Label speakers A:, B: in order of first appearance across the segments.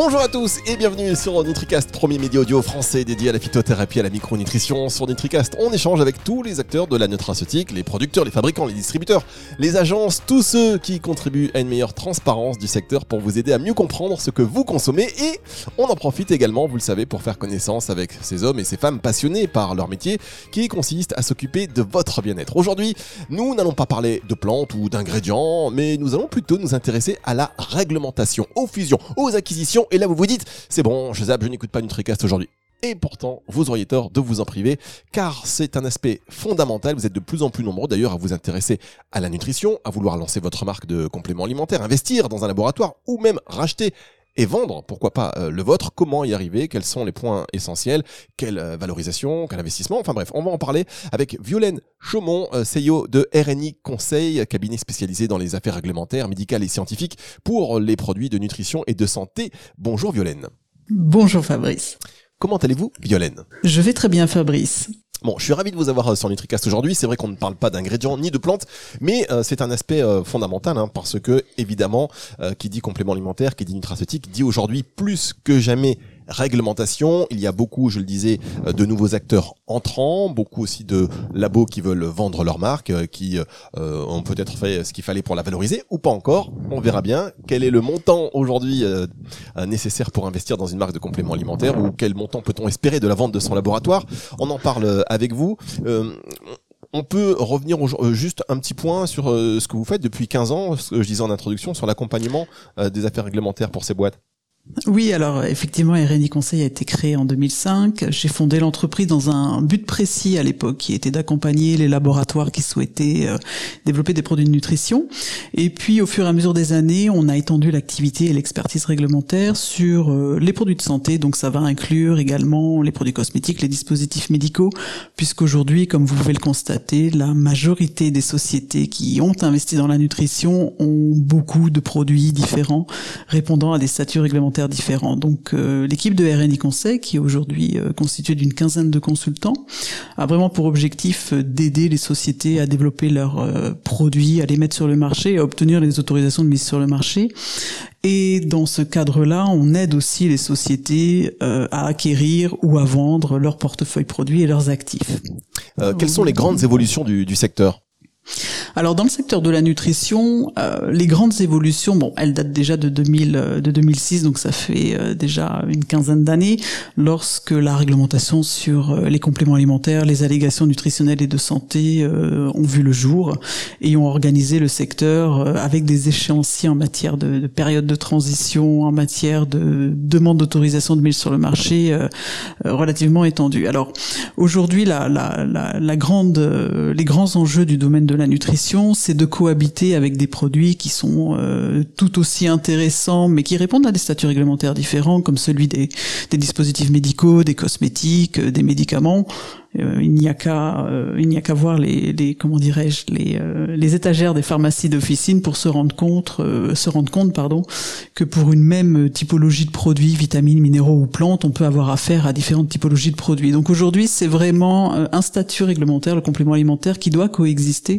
A: Bonjour à tous et bienvenue sur NutriCast, premier média audio français dédié à la phytothérapie et à la micronutrition. Sur NutriCast, on échange avec tous les acteurs de la nutraceutique, les producteurs, les fabricants, les distributeurs, les agences, tous ceux qui contribuent à une meilleure transparence du secteur pour vous aider à mieux comprendre ce que vous consommez et on en profite également, vous le savez, pour faire connaissance avec ces hommes et ces femmes passionnés par leur métier qui consiste à s'occuper de votre bien-être. Aujourd'hui, nous n'allons pas parler de plantes ou d'ingrédients, mais nous allons plutôt nous intéresser à la réglementation, aux fusions, aux acquisitions et là vous vous dites, c'est bon, je zappe, je n'écoute pas NutriCast aujourd'hui. Et pourtant, vous auriez tort de vous en priver, car c'est un aspect fondamental. Vous êtes de plus en plus nombreux d'ailleurs à vous intéresser à la nutrition, à vouloir lancer votre marque de compléments alimentaires, investir dans un laboratoire ou même racheter et vendre, pourquoi pas euh, le vôtre, comment y arriver, quels sont les points essentiels, quelle euh, valorisation, quel investissement, enfin bref, on va en parler avec Violaine Chaumont, euh, CEO de RNI Conseil, cabinet spécialisé dans les affaires réglementaires, médicales et scientifiques pour les produits de nutrition et de santé. Bonjour Violaine.
B: Bonjour Fabrice.
A: Comment allez-vous Violaine?
B: Je vais très bien Fabrice.
A: Bon, je suis ravi de vous avoir sur NutriCast aujourd'hui. C'est vrai qu'on ne parle pas d'ingrédients ni de plantes, mais c'est un aspect fondamental hein, parce que évidemment, qui dit complément alimentaire, qui dit nutraceutique, dit aujourd'hui plus que jamais réglementation. Il y a beaucoup, je le disais, de nouveaux acteurs entrants, beaucoup aussi de labos qui veulent vendre leur marque, qui euh, ont peut-être fait ce qu'il fallait pour la valoriser ou pas encore. On verra bien quel est le montant aujourd'hui euh, nécessaire pour investir dans une marque de complément alimentaire ou quel montant peut-on espérer de la vente de son laboratoire. On en parle avec vous. Euh, on peut revenir juste un petit point sur ce que vous faites depuis 15 ans, ce que je disais en introduction, sur l'accompagnement des affaires réglementaires pour ces boîtes.
B: Oui, alors effectivement, RNI Conseil a été créé en 2005. J'ai fondé l'entreprise dans un but précis à l'époque, qui était d'accompagner les laboratoires qui souhaitaient euh, développer des produits de nutrition. Et puis, au fur et à mesure des années, on a étendu l'activité et l'expertise réglementaire sur euh, les produits de santé. Donc, ça va inclure également les produits cosmétiques, les dispositifs médicaux, puisqu'aujourd'hui, comme vous pouvez le constater, la majorité des sociétés qui ont investi dans la nutrition ont beaucoup de produits différents répondant à des statuts réglementaires Donc euh, l'équipe de RNI Conseil, qui est aujourd'hui euh, constituée d'une quinzaine de consultants, a vraiment pour objectif euh, d'aider les sociétés à développer leurs produits, à les mettre sur le marché, à obtenir les autorisations de mise sur le marché. Et dans ce cadre-là, on aide aussi les sociétés à acquérir ou à vendre leur portefeuille produits et leurs actifs.
A: quelles sont les grandes évolutions du secteur?
B: Alors dans le secteur de la nutrition, euh, les grandes évolutions, bon, elles datent déjà de 2000, euh, de 2006, donc ça fait euh, déjà une quinzaine d'années, lorsque la réglementation sur les compléments alimentaires, les allégations nutritionnelles et de santé ont vu le jour et ont organisé le secteur avec des échéanciers en matière de, de, période de transition, en matière de demande d'autorisation de mise sur le marché relativement étendue. Alors aujourd'hui, la, la, la, la grande, les grands enjeux du domaine de la nutrition, c'est de cohabiter avec des produits qui sont euh, tout aussi intéressants, mais qui répondent à des statuts réglementaires différents, comme celui des, dispositifs médicaux, des cosmétiques, euh, des médicaments. Euh, il n'y a qu'à euh, il n'y a qu'à voir les, les comment dirais-je les euh, les étagères des pharmacies d'officine pour se rendre compte se rendre compte pardon que pour une même typologie de produits vitamines minéraux ou plantes on peut avoir affaire à différentes typologies de produits donc aujourd'hui c'est vraiment un statut réglementaire le complément alimentaire qui doit coexister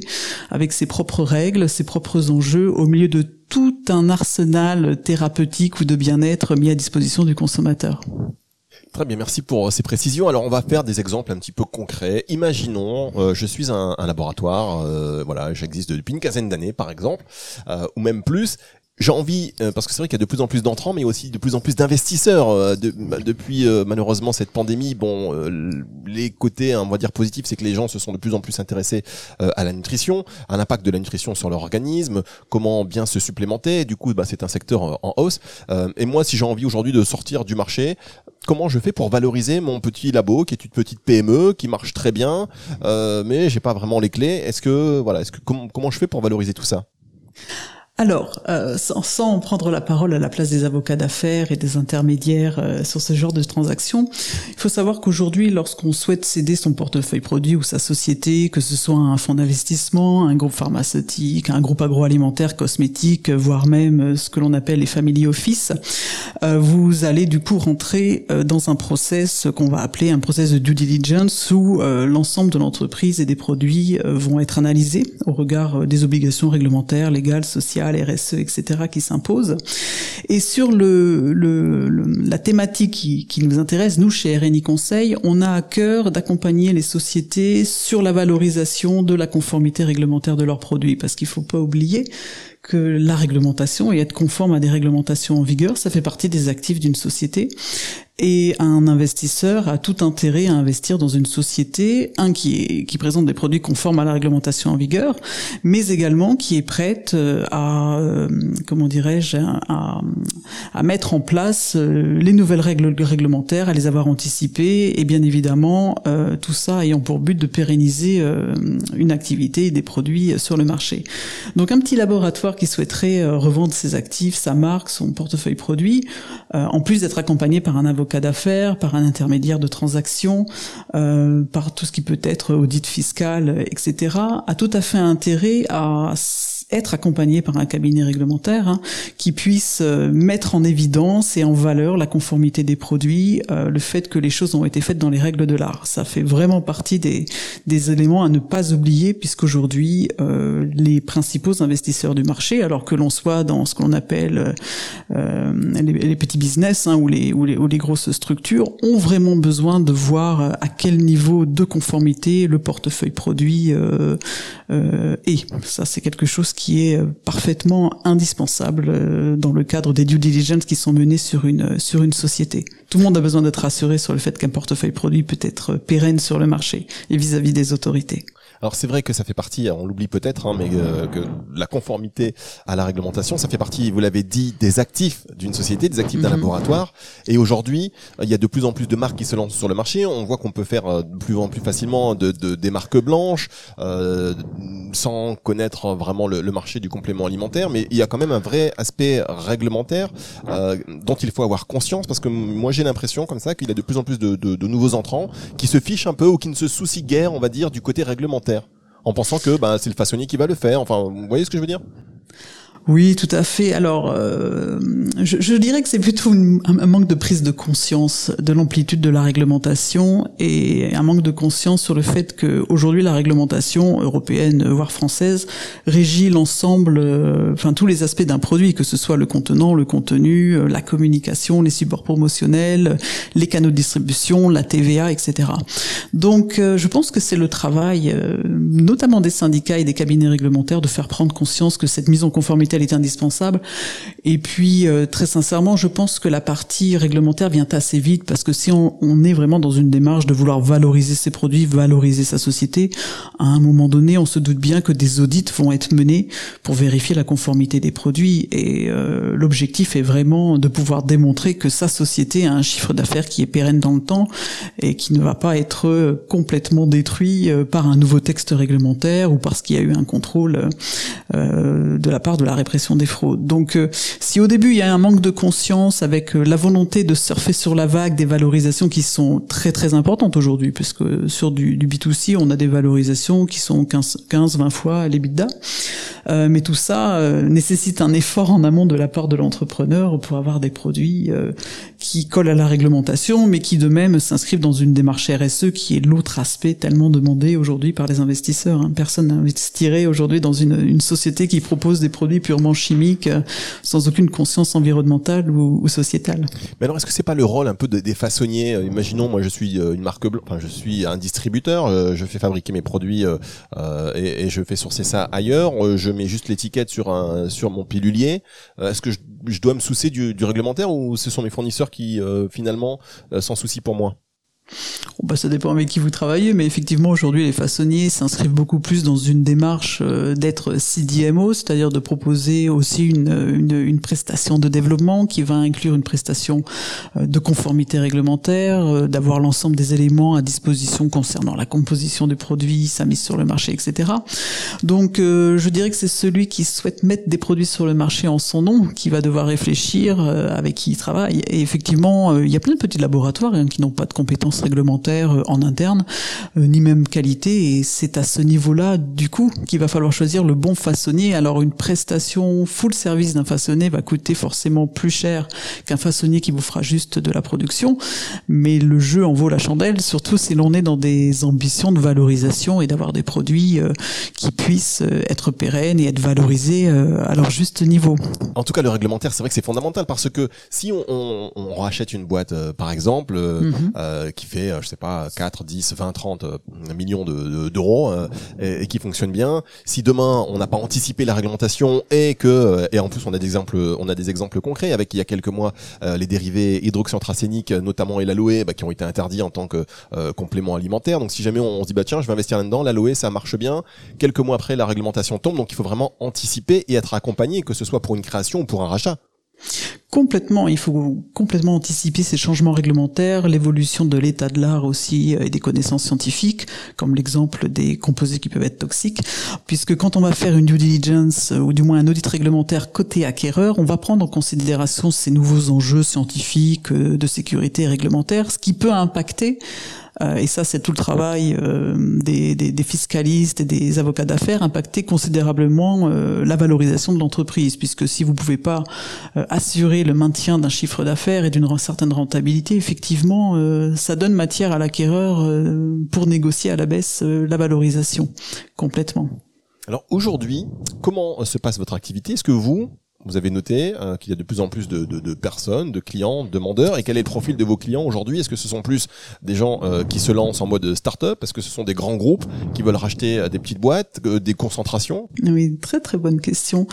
B: avec ses propres règles ses propres enjeux au milieu de tout un arsenal thérapeutique ou de bien-être mis à disposition du consommateur.
A: Très bien, merci pour euh, ces précisions. Alors on va faire des exemples un petit peu concrets. Imaginons, euh, je suis un, laboratoire, euh, voilà, j'existe depuis une quinzaine d'années par exemple, ou même plus, j'ai envie, euh, parce que c'est vrai qu'il y a de plus en plus d'entrants, mais aussi de plus en plus d'investisseurs. Euh, de, depuis euh, malheureusement cette pandémie, bon, les côtés, hein, on va dire positifs, c'est que les gens se sont de plus en plus intéressés à la nutrition, à l'impact de la nutrition sur leur organisme, comment bien se supplémenter. Du coup, bah, c'est un secteur en hausse. et moi, si j'ai envie aujourd'hui de sortir du marché, comment je fais pour valoriser mon petit labo, qui est une petite PME, qui marche très bien, mais j'ai pas vraiment les clés. Est-ce que voilà, est-ce que comment je fais pour valoriser tout ça?
B: Alors, euh, sans, prendre la parole à la place des avocats d'affaires et des intermédiaires euh, sur ce genre de transactions, il faut savoir qu'aujourd'hui, lorsqu'on souhaite céder son portefeuille produit ou sa société, que ce soit un fonds d'investissement, un groupe pharmaceutique, un groupe agroalimentaire, cosmétique, voire même euh, ce que l'on appelle les family office, vous allez du coup rentrer dans un process qu'on va appeler un process de due diligence où l'ensemble de l'entreprise et des produits vont être analysés au regard des obligations réglementaires, légales, sociales sociale, RSE, etc. qui s'imposent. Et sur le, le, la thématique qui, qui, nous intéresse, nous chez RNI Conseil, on a à cœur d'accompagner les sociétés sur la valorisation de la conformité réglementaire de leurs produits, parce qu'il faut pas oublier que la réglementation et être conforme à des réglementations en vigueur, ça fait partie des actifs d'une société. Et un investisseur a tout intérêt à investir dans une société, un qui, présente des produits conformes à la réglementation en vigueur, mais également qui est prête euh, à, euh, comment dirais-je, à, à, mettre en place euh, les nouvelles règles réglementaires, à les avoir anticipées, et bien évidemment tout ça ayant pour but de pérenniser une activité et des produits sur le marché. Donc un petit laboratoire qui souhaiterait revendre ses actifs, sa marque, son portefeuille produit, en plus d'être accompagné par un avocat d'affaires, par un intermédiaire de transactions, euh, par tout ce qui peut être audit fiscal, etc., a tout à fait intérêt à être accompagné par un cabinet réglementaire hein, qui puisse euh, mettre en évidence et en valeur la conformité des produits, euh, le fait que les choses ont été faites dans les règles de l'art. Ça fait vraiment partie des, des éléments à ne pas oublier puisqu'aujourd'hui euh, les principaux investisseurs du marché, alors que l'on soit dans ce qu'on appelle euh, les, les, petits business hein, ou, les, ou, les, ou les grosses structures, ont vraiment besoin de voir à quel niveau de conformité le portefeuille produit euh, est. Ça c'est quelque chose est euh, parfaitement indispensable euh, dans le cadre des due diligence qui sont menées sur une sur une société. Tout le monde a besoin d'être rassuré sur le fait qu'un portefeuille produit peut être pérenne sur le marché et vis-à-vis des autorités.
A: Alors c'est vrai que ça fait partie, on l'oublie peut-être, hein, mais euh, que la conformité à la réglementation, ça fait partie, vous l'avez dit, des actifs d'une société, des actifs d'un mhm. laboratoire. Et aujourd'hui, il y a de plus en plus de marques qui se lancent sur le marché. On voit qu'on peut faire de plus en plus facilement de, de des marques blanches, euh, sans connaître vraiment le, le, marché du complément alimentaire. Mais il y a quand même un vrai aspect réglementaire euh, dont il faut avoir conscience, parce que moi j'ai l'impression comme ça qu'il y a de plus en plus de, de, de nouveaux entrants qui se fichent un peu ou qui ne se soucient guère, on va dire, du côté réglementaire en pensant que bah, c'est le façonnier qui va le faire. Enfin, vous voyez ce que je veux dire?
B: Oui, tout à fait. Alors, euh, je, je, dirais que c'est plutôt un, manque de prise de conscience de l'amplitude de la réglementation et un manque de conscience sur le fait que aujourd'hui la réglementation européenne, voire française, régit l'ensemble, euh, enfin tous les aspects d'un produit, que ce soit le contenant, le contenu, euh, la communication, les supports promotionnels, les canaux de distribution, la TVA, etc. Donc, je pense que c'est le travail, notamment des syndicats et des cabinets réglementaires, de faire prendre conscience que cette mise en conformité elle est indispensable. Et puis, euh, très sincèrement, je pense que la partie réglementaire vient assez vite parce que si on, est vraiment dans une démarche de vouloir valoriser ses produits, valoriser sa société, à un moment donné, on se doute bien que des audits vont être menés pour vérifier la conformité des produits. Et euh, l'objectif est vraiment de pouvoir démontrer que sa société a un chiffre d'affaires qui est pérenne dans le temps et qui ne va pas être complètement détruit euh, par un nouveau texte réglementaire ou parce qu'il y a eu un contrôle euh, de la part de la répression des fraudes. Donc euh, si au début il y a un manque de conscience avec euh, la volonté de surfer sur la vague des valorisations qui sont très très importantes aujourd'hui, puisque sur du, du, B2C on a des valorisations qui sont 15-20 fois l'EBITDA, euh, mais tout ça nécessite un effort en amont de la part de l'entrepreneur pour avoir des produits qui collent à la réglementation, mais qui de même s'inscrivent dans une démarche RSE qui est l'autre aspect tellement demandé aujourd'hui par les investisseurs. Hein. Personne n'investirait aujourd'hui dans une, une société qui propose des produits purement chimiques, euh, sans aucune conscience environnementale ou, sociétale.
A: Mais alors, est-ce que c'est pas le rôle un peu des façonniers euh, Imaginons, moi, je suis euh, une marque blanche, enfin, je suis un distributeur, je fais fabriquer mes produits et, et, je fais sourcer ça ailleurs. je mets juste l'étiquette sur un sur mon pilulier. est-ce que je, je, dois me soucier du, du, réglementaire ou ce sont mes fournisseurs qui finalement s'en soucient pour moi?
B: Bah, ça dépend avec qui vous travaillez, mais effectivement aujourd'hui les façonniers s'inscrivent beaucoup plus dans une démarche euh, d'être CDMO, c'est-à-dire de proposer aussi une, une, une, prestation de développement qui va inclure une prestation euh, de conformité réglementaire, euh, d'avoir l'ensemble des éléments à disposition concernant la composition du produit, sa mise sur le marché, etc. Donc je dirais que c'est celui qui souhaite mettre des produits sur le marché en son nom qui va devoir réfléchir avec qui il travaille. Et effectivement, il y a plein de petits laboratoires hein, qui n'ont pas de compétences ressources réglementaires en interne, ni même qualité. Et c'est à ce niveau-là, du coup, qu'il va falloir choisir le bon façonnier. Alors une prestation full service d'un façonnier va coûter forcément plus cher qu'un façonnier qui vous fera juste de la production, mais le jeu en vaut la chandelle, surtout si l'on est dans des ambitions de valorisation et d'avoir des produits euh, qui puissent euh, être pérennes et être valorisés euh, à leur juste niveau.
A: En tout cas, le réglementaire, c'est vrai que c'est fondamental parce que si on, on, on rachète une boîte, par exemple, mhm. qui fait, je sais pas, 4, 10, 20, 30 millions d'euros et, et, qui fonctionne bien, si demain on n'a pas anticipé la réglementation et que, et en plus on a des exemples, on a des exemples concrets avec il y a quelques mois les dérivés hydroxyantracéniques, notamment et l'aloe, bah, qui ont été interdits en tant que complément alimentaire. Donc si jamais on, on se dit bah tiens, je vais investir là-dedans, l'aloe ça marche bien. Quelques mois après, la réglementation tombe, donc il faut vraiment anticiper et être accompagné, que ce soit pour une création ou pour un rachat.
B: Complètement, il faut complètement anticiper ces changements réglementaires, l'évolution de l'état de l'art aussi euh, et des connaissances scientifiques, comme l'exemple des composés qui peuvent être toxiques, puisque quand on va faire une due diligence euh, ou du moins un audit réglementaire côté acquéreur, on va prendre en considération ces nouveaux enjeux scientifiques euh, de sécurité réglementaire, ce qui peut impacter et ça, c'est tout le travail euh, des, des, des, fiscalistes et des avocats d'affaires, impacter considérablement euh, la valorisation de l'entreprise, puisque si vous pouvez pas assurer le maintien d'un chiffre d'affaires et d'une certaine rentabilité, effectivement, ça donne matière à l'acquéreur pour négocier à la baisse la valorisation complètement.
A: Alors aujourd'hui, comment se passe votre activité? Est-ce que vous, vous avez noté euh, qu'il y a de plus en plus de, de, de, personnes, de clients, de demandeurs. Et quel est le profil de vos clients aujourd'hui? Est-ce que ce sont plus des gens euh, qui se lancent en mode start-up? Est-ce que ce sont des grands groupes qui veulent racheter euh, des petites boîtes, des concentrations?
B: Oui, très très bonne question.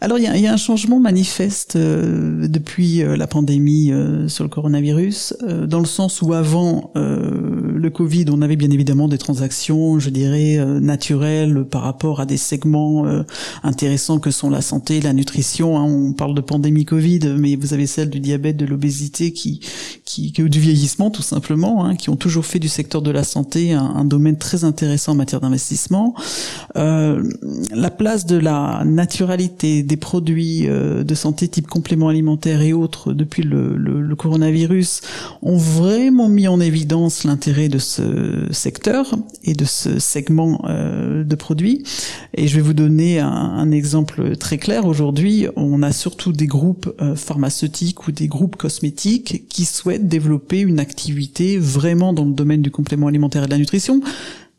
B: Alors il y a, y a, un changement manifeste depuis la pandémie sur le coronavirus, dans le sens où avant le Covid, on avait bien évidemment des transactions, je dirais, naturelles par rapport à des segments intéressants que sont la santé, la nutrition Hein, on parle de pandémie Covid, mais vous avez celle du diabète, de l'obésité, qui, qui, du vieillissement tout simplement, hein, qui ont toujours fait du secteur de la santé un, domaine très intéressant en matière d'investissement. Euh, la place de la naturalité des produits euh, de santé type compléments alimentaires et autres depuis le, coronavirus ont vraiment mis en évidence l'intérêt de ce secteur et de ce segment euh, de produits. Et je vais vous donner un, un exemple très clair aujourd'hui on a surtout des groupes euh, pharmaceutiques ou des groupes cosmétiques qui souhaitent développer une activité vraiment dans le domaine du complément alimentaire et de la nutrition.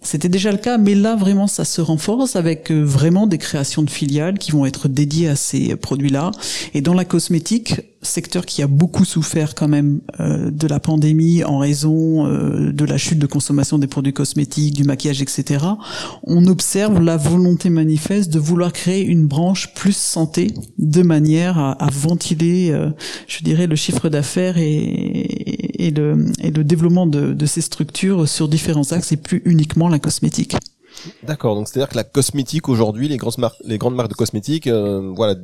B: C'était déjà le cas, mais là vraiment ça se renforce avec euh, vraiment des créations de filiales qui vont être dédiées à ces produits-là. Et dans la cosmétique, secteur qui a beaucoup souffert quand même euh, de la pandémie en raison euh, de la chute de consommation des produits cosmétiques, du maquillage, etc. On observe la volonté manifeste de vouloir créer une branche plus santé de manière à, à ventiler, euh, je dirais, le chiffre d'affaires et, et, le, et développement de ces structures sur différents axes et plus uniquement la cosmétique.
A: D'accord, donc c'est-à-dire que la cosmétique aujourd'hui, les grandes marques, les grandes marques de cosmétiques, euh, voilà,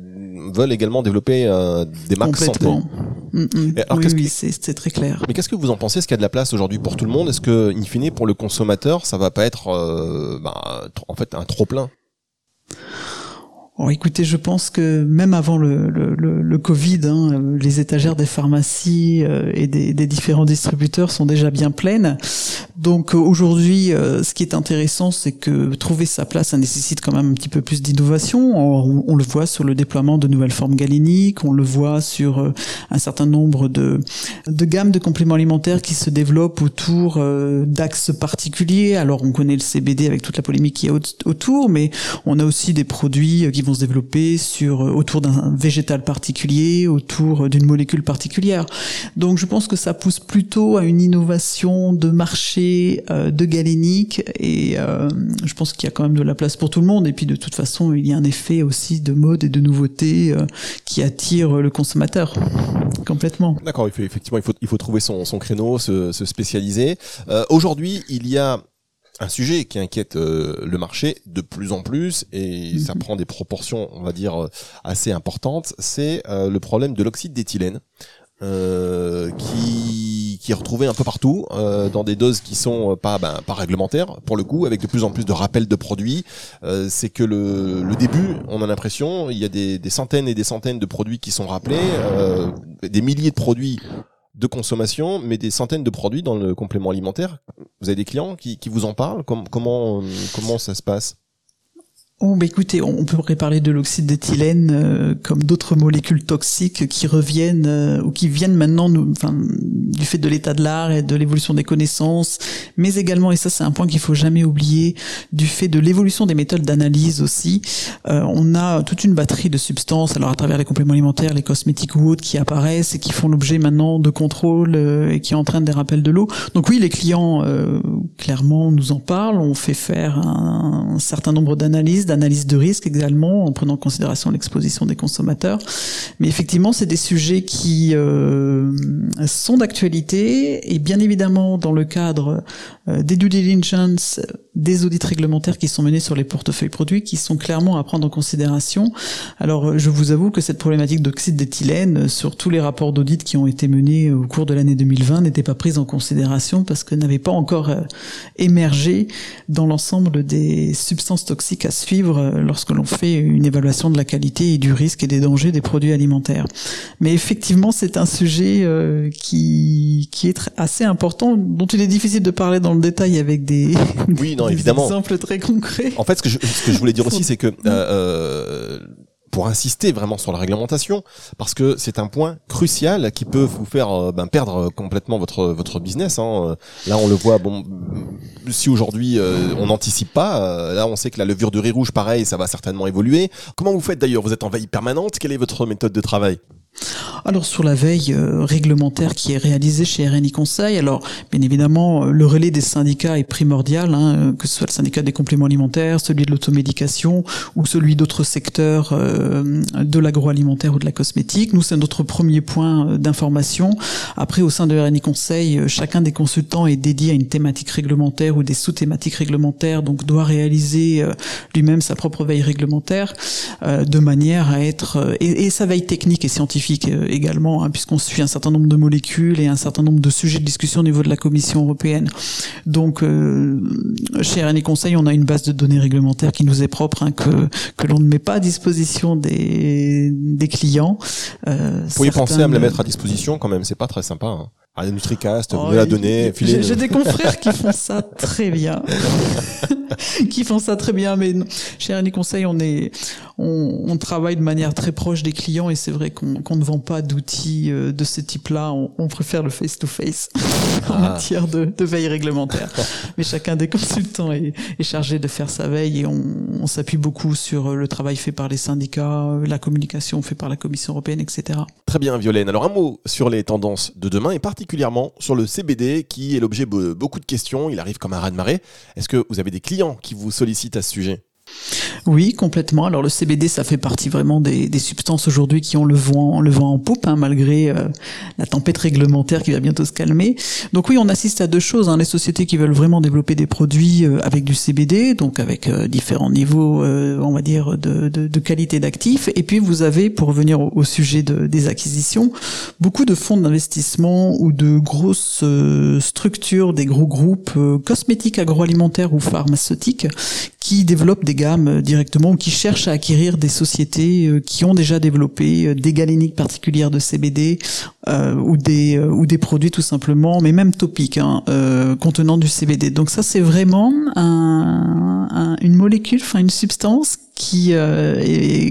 A: veulent également développer euh, des marques santé.
B: Mm, mm. oui, c'est très clair.
A: Mais qu'est-ce que vous en pensez? Est-ce qu'il y a de la place aujourd'hui pour tout le monde? Est-ce que, in fine, pour le consommateur, ça va pas être, euh, bah, en fait, un trop plein?
B: Oh, écoutez, je pense que même avant le, le, le, Covid, hein, les étagères des pharmacies euh, et des, des, différents distributeurs sont déjà bien pleines. Donc euh, aujourd'hui, euh, ce qui est intéressant, c'est que trouver sa place, ça nécessite quand même un petit peu plus d'innovation. On, le voit sur le déploiement de nouvelles formes galéniques, on le voit sur un certain nombre de, de gammes de compléments alimentaires qui se développent autour d'axes particuliers. Alors on connaît le CBD avec toute la polémique qui est autour, mais on a aussi des produits qui vont se développer sur euh, autour d'un végétal particulier, autour d'une molécule particulière. Donc je pense que ça pousse plutôt à une innovation de marché euh, de galénique et euh, je pense qu'il y a quand même de la place pour tout le monde et puis de toute façon il y a un effet aussi de mode et de nouveauté qui attire le consommateur complètement.
A: D'accord, effectivement il faut, il faut trouver son, créneau, se spécialiser. Aujourd'hui il y a un sujet qui inquiète euh, le marché de plus en plus et ça mhm. prend des proportions, on va dire, euh, assez importantes, c'est euh, le problème de l'oxyde d'éthylène. qui, qui est retrouvé un peu partout dans des doses qui sont pas ben, pas réglementaires pour le coup avec de plus en plus de rappels de produits c'est que le, le début on a l'impression il y a des, des centaines et des centaines de produits qui sont rappelés des milliers de produits de consommation, mais des centaines de produits dans le complément alimentaire. Vous avez des clients qui, vous en parlent? Comment, comment ça se passe?
B: Oh, bah écoutez, on pourrait parler de l'oxyde d'éthylène euh, comme d'autres molécules toxiques qui reviennent euh, ou qui viennent maintenant nous, du fait de l'état de l'art et de l'évolution des connaissances, mais également, et ça c'est un point qu'il faut jamais oublier, du fait de l'évolution des méthodes d'analyse aussi. Euh, on a toute une batterie de substances, alors à travers les compléments alimentaires, les cosmétiques ou autres, qui apparaissent et qui font l'objet maintenant de contrôle et qui entraînent des rappels de l'eau. Donc oui, les clients clairement nous en parlent. On fait faire un certain nombre d'analyses analyse de risque également, en prenant en considération l'exposition des consommateurs. Mais effectivement, c'est des sujets qui euh, sont d'actualité et bien évidemment dans le cadre euh, des due diligence, des audits réglementaires qui sont menés sur les portefeuilles produits, qui sont clairement à prendre en considération. Alors, je vous avoue que cette problématique d'oxyde d'éthylène, sur tous les rapports d'audit qui ont été menés au cours de l'année 2020, n'était pas prise en considération parce que n'avait pas encore euh, émergé dans l'ensemble des substances toxiques à suivre euh, lorsque l'on fait une évaluation de la qualité et du risque et des dangers des produits alimentaires. Mais effectivement, c'est un sujet euh, qui, qui est assez important, dont il est difficile de parler dans le détail avec des,
A: oui, non, évidemment.
B: exemples très concrets.
A: En fait, ce que je, ce que je voulais dire aussi, c'est que euh, euh pour insister vraiment sur la réglementation, parce que c'est un point crucial qui peut vous faire euh, ben, perdre complètement votre votre business. Hein. Là, on le voit. Bon, si aujourd'hui euh, on n'anticipe pas, là, on sait que la levure de riz rouge, pareil, ça va certainement évoluer. Comment vous faites d'ailleurs? Vous êtes en veille permanente? Quelle est votre méthode de travail?
B: Alors sur la veille euh, réglementaire qui est réalisée chez RNI Conseil, alors bien évidemment euh, le relais des syndicats est primordial, hein, euh, que ce soit le syndicat des compléments alimentaires, celui de l'automédication ou celui d'autres secteurs de l'agroalimentaire ou de la cosmétique. Nous c'est notre premier point d'information. Après au sein de RNI Conseil, chacun des consultants est dédié à une thématique réglementaire ou des sous-thématiques réglementaires, donc doit réaliser lui-même sa propre veille réglementaire de manière à être et sa veille technique et scientifique également, hein, puisqu'on suit un certain nombre de molécules et un certain nombre de sujets de discussion au niveau de la Commission européenne. Donc, euh, chez RNE Conseil, on a une base de données réglementaires qui nous est propre, hein, que, que l'on ne met pas à disposition des, des clients.
A: Euh, Vous pourriez penser à me la mettre à disposition quand même, c'est pas très sympa. Hein. À NutriCast, vous oh, la donner.
B: J'ai des confrères qui font ça très bien. qui font ça très bien. Mais chez René Conseil, on est, on, on, travaille de manière très proche des clients et c'est vrai qu'on ne vend pas d'outils euh, de ce type-là. On, on, préfère le face-to-face en matière de, de, veille réglementaire. Mais chacun des consultants est, est, chargé de faire sa veille et on, on s'appuie beaucoup sur le travail fait par les syndicats, la communication faite par la Commission européenne, etc.
A: Très bien, Violaine. Alors un mot sur les tendances de demain et particulièrement sur le CBD qui est l'objet de beaucoup de questions. Il arrive comme un raz-de-marée. Est-ce que vous avez des clients qui vous sollicitent à ce sujet?
B: Oui, complètement. Alors le CBD, ça fait partie vraiment des, substances aujourd'hui qui ont le vent, le vent en poupe, hein, malgré euh, la tempête réglementaire qui va bientôt se calmer. Donc oui, on assiste à deux choses. Hein. Les sociétés qui veulent vraiment développer des produits euh, avec du CBD, donc avec euh, différents niveaux, on va dire, de, qualité d'actifs. Et puis vous avez, pour revenir au, sujet de, des acquisitions, beaucoup de fonds d'investissement ou de grosses structures, des gros groupes cosmétiques, agroalimentaires ou pharmaceutiques qui développent des gammes directement ou qui cherchent à acquérir des sociétés euh, qui ont déjà développé euh, des galéniques particulières de CBD euh, ou des ou des produits tout simplement, mais même topiques hein, contenant du CBD. Donc ça c'est vraiment un, une molécule, enfin une substance qui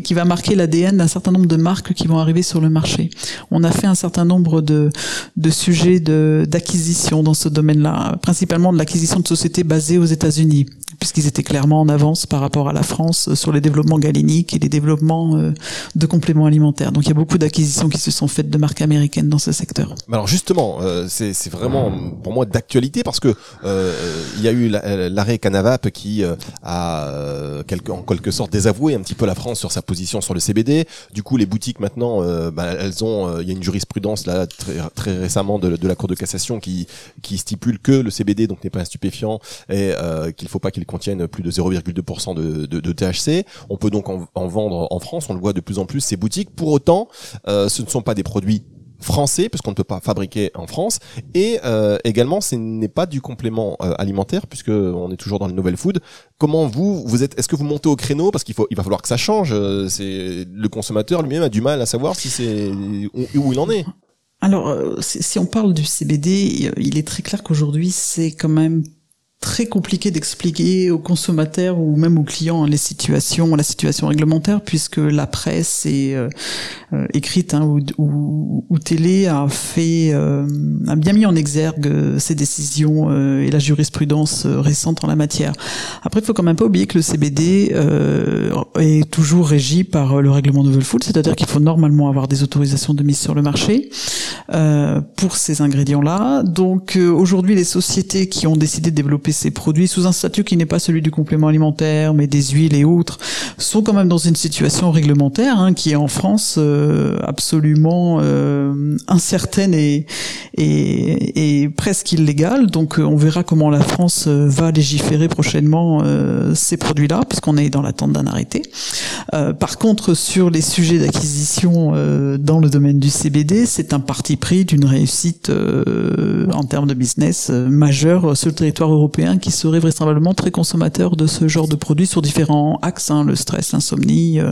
B: qui va marquer l'ADN d'un certain nombre de marques qui vont arriver sur le marché. On a fait un certain nombre de de sujets de d'acquisition dans ce domaine-là, principalement de l'acquisition de sociétés basées aux États-Unis puisqu'ils étaient clairement en avance par rapport à la France sur les développements galéniques et les développements euh, de compléments alimentaires. Donc il y a beaucoup d'acquisitions qui se sont faites de marques américaines dans ce secteur.
A: Alors justement, euh, c'est vraiment pour moi d'actualité parce que euh, il y a eu l'arrêt Canavap qui a quelque, en quelque sorte désavoué un petit peu la France sur sa position sur le CBD. Du coup, les boutiques maintenant, bah, elles ont, il y a une jurisprudence là très, très récemment de, la Cour de cassation qui qui stipule que le CBD donc n'est pas un stupéfiant et qu'il faut pas qu'il contiennent plus de 0,2% de, THC. On peut donc en, vendre en France, on le voit de plus en plus ces boutiques. Pour autant, euh, ce ne sont pas des produits français parce qu'on ne peut pas fabriquer en France. Et euh, également ce n'est pas du complément euh, alimentaire puisque on est toujours dans le novel food. Comment vous vous êtes est-ce que vous montez au créneau? Parce qu'il faut il va falloir que ça change. C'est le consommateur lui-même a du mal à savoir si c'est où il en est.
B: Alors, si on parle du CBD, il est très clair qu'aujourd'hui, c'est quand même très compliqué d'expliquer aux consommateurs ou même aux clients les situations, la situation réglementaire, puisque la presse est euh, euh, écrite hein, ou, ou, télé a fait euh, a bien mis en exergue ces décisions et la jurisprudence récente en la matière. Après, il faut quand même pas oublier que le CBD est toujours régi par le règlement Novel Food, c'est-à-dire qu'il faut normalement avoir des autorisations de mise sur le marché pour ces ingrédients-là. Donc aujourd'hui, les sociétés qui ont décidé de développer ces produits sous un statut qui n'est pas celui du complément alimentaire, mais des huiles et autres, sont quand même dans une situation réglementaire hein, qui est en France euh, absolument euh, incertaine et, presque illégale. Donc euh, on verra comment la France va légiférer prochainement ces produits-là, puisqu'on est dans l'attente d'un arrêté. par contre, sur les sujets d'acquisition dans le domaine du CBD, c'est un parti pris d'une réussite en termes de business majeur sur le territoire européen qui serait vraisemblablement très consommateur de ce genre de produits sur différents axes, hein, le stress, l'insomnie, euh,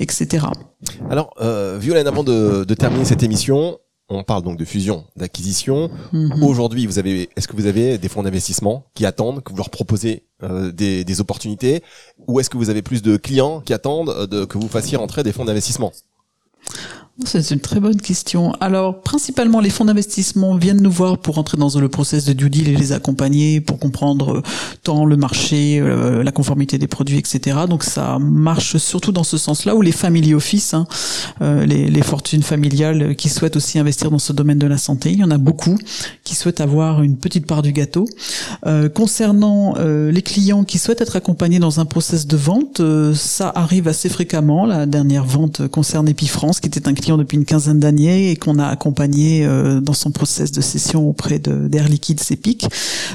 B: etc.
A: Alors, euh, Violaine, avant de, terminer cette émission, on parle donc de fusion, d'acquisition. Mhm. Aujourd'hui, vous avez, est-ce que vous avez des fonds d'investissement qui attendent que vous leur proposez euh, des, opportunités, ou est-ce que vous avez plus de clients qui attendent de, que vous fassiez rentrer des fonds d'investissement?
B: C'est une très bonne question. Alors, principalement, les fonds d'investissement viennent nous voir pour entrer dans le process de due deal et les accompagner pour comprendre euh, tant le marché, euh, la conformité des produits, etc. Donc, ça marche surtout dans ce sens-là, où les family office, hein, euh, les, les, fortunes familiales qui souhaitent aussi investir dans ce domaine de la santé, il y en a beaucoup qui souhaitent avoir une petite part du gâteau. concernant les clients qui souhaitent être accompagnés dans un process de vente, ça arrive assez fréquemment. La dernière vente concerne Epifrance, qui était un client depuis une quinzaine d'années et qu'on a accompagné euh, dans son process de session auprès d'Air Liquide CEPIC.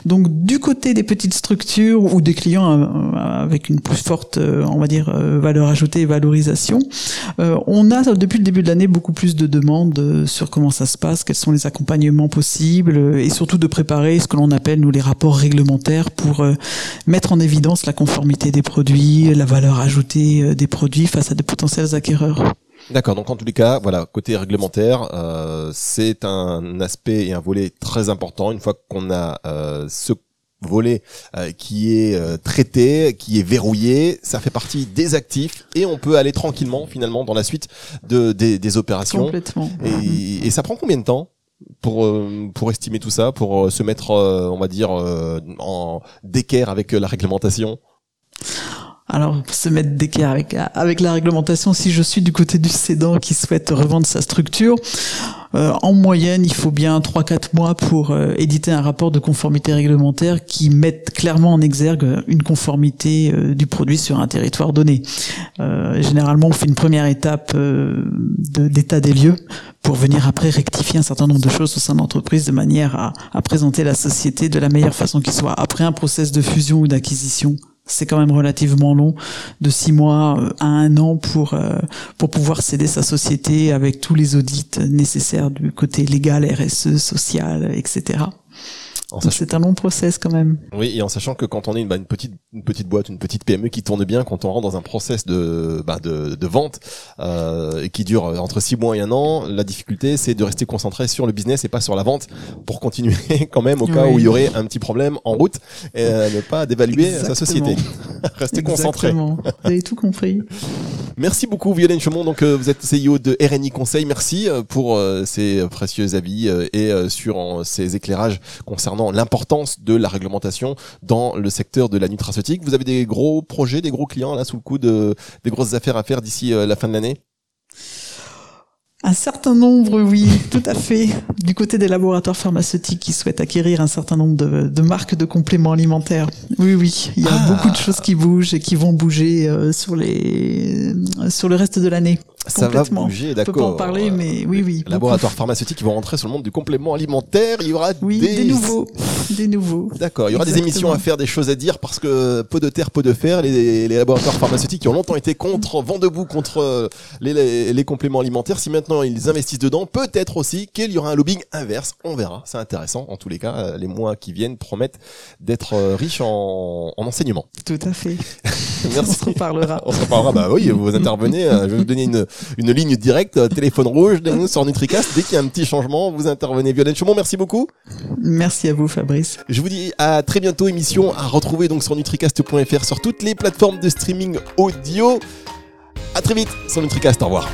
B: Donc du côté des petites structures ou des clients euh, avec une plus forte, euh, on va dire, valeur ajoutée et valorisation, on a depuis le début de l'année beaucoup plus de demandes sur comment ça se passe, quels sont les accompagnements possibles et surtout de préparer ce que l'on appelle nous les rapports réglementaires pour mettre en évidence la conformité des produits, la valeur ajoutée des produits face à de potentiels acquéreurs.
A: D'accord, donc en tous les cas, voilà, côté réglementaire, euh, c'est un aspect et un volet très important. Une fois qu'on a euh, ce volet euh, qui est euh, traité, qui est verrouillé, ça fait partie des actifs et on peut aller tranquillement finalement dans la suite de, des, des opérations.
B: Complètement.
A: Et, et, ça prend combien de temps pour euh, pour estimer tout ça, pour se mettre, on va dire, en d'équerre avec la réglementation?
B: Alors, se mettre d'équerre avec, avec la réglementation, si je suis du côté du cédant qui souhaite revendre sa structure, euh, en moyenne, il faut bien 3-4 mois pour euh, éditer un rapport de conformité réglementaire qui mette clairement en exergue une conformité euh, du produit sur un territoire donné. généralement, on fait une première étape d'état des lieux pour venir après rectifier un certain nombre de choses au sein de l'entreprise de manière à, à présenter la société de la meilleure façon qui soit. Après un process de fusion ou d'acquisition c'est quand même relativement long, de six mois euh, à un an pour euh, pour pouvoir céder sa société avec tous les audits nécessaires du côté légal, RSE, social, etc. C'est un long process quand même.
A: Oui, et en sachant que quand on est une, bah, une, petite une petite boîte, une petite PME qui tourne bien, quand on rentre dans un process de bah, de, de, vente euh, qui dure entre six mois et un an, la difficulté c'est de rester concentré sur le business et pas sur la vente pour continuer quand même au cas où il y aurait un petit problème en route et euh, ne pas dévaluer sa société. rester concentré.
B: Vous avez tout compris.
A: Merci beaucoup Violaine Chaumont. Donc euh, vous êtes CEO de RNI Conseil. Merci euh, pour euh, ces précieux avis et sur ces éclairages concernant l'importance de la réglementation dans le secteur de la nutraceutique. Vous avez des gros projets, des gros clients là sous le coup de des grosses affaires à faire d'ici la fin de l'année?
B: Un certain nombre, oui, tout à fait. Du côté des laboratoires pharmaceutiques qui souhaitent acquérir un certain nombre de, marques de compléments alimentaires. Oui, oui, il y a ah. beaucoup de choses qui bougent et qui vont bouger euh, sur les sur le reste de l'année.
A: Ça va bouger, d'accord. On peut pas
B: en parler, mais oui, oui.
A: Laboratoires pharmaceutiques qui vont rentrer sur le monde du complément alimentaire. Il y aura
B: oui, des... nouveaux, des nouveaux.
A: D'accord. Il y aura des émissions à faire, des choses à dire parce que peu de terre, peu de fer. Les, les laboratoires pharmaceutiques qui ont longtemps été contre, vent debout contre les, les, les compléments alimentaires. Si maintenant ils investissent dedans, peut-être aussi qu'il y aura un lobbying inverse. On verra. C'est intéressant. En tous les cas, les mois qui viennent promettent d'être riches en, en enseignement.
B: Tout à fait. On se reparlera.
A: On se reparlera, bah oui, vous intervenez, euh, je vais vous donner une, une ligne directe, téléphone rouge, sur NutriCast, dès qu'il y a un petit changement, vous intervenez. Violaine Chaumont, merci beaucoup.
B: Merci à vous Fabrice.
A: Je vous dis à très bientôt, émission à retrouver donc sur nutricast.fr sur toutes les plateformes de streaming audio. À très vite sur NutriCast, au revoir.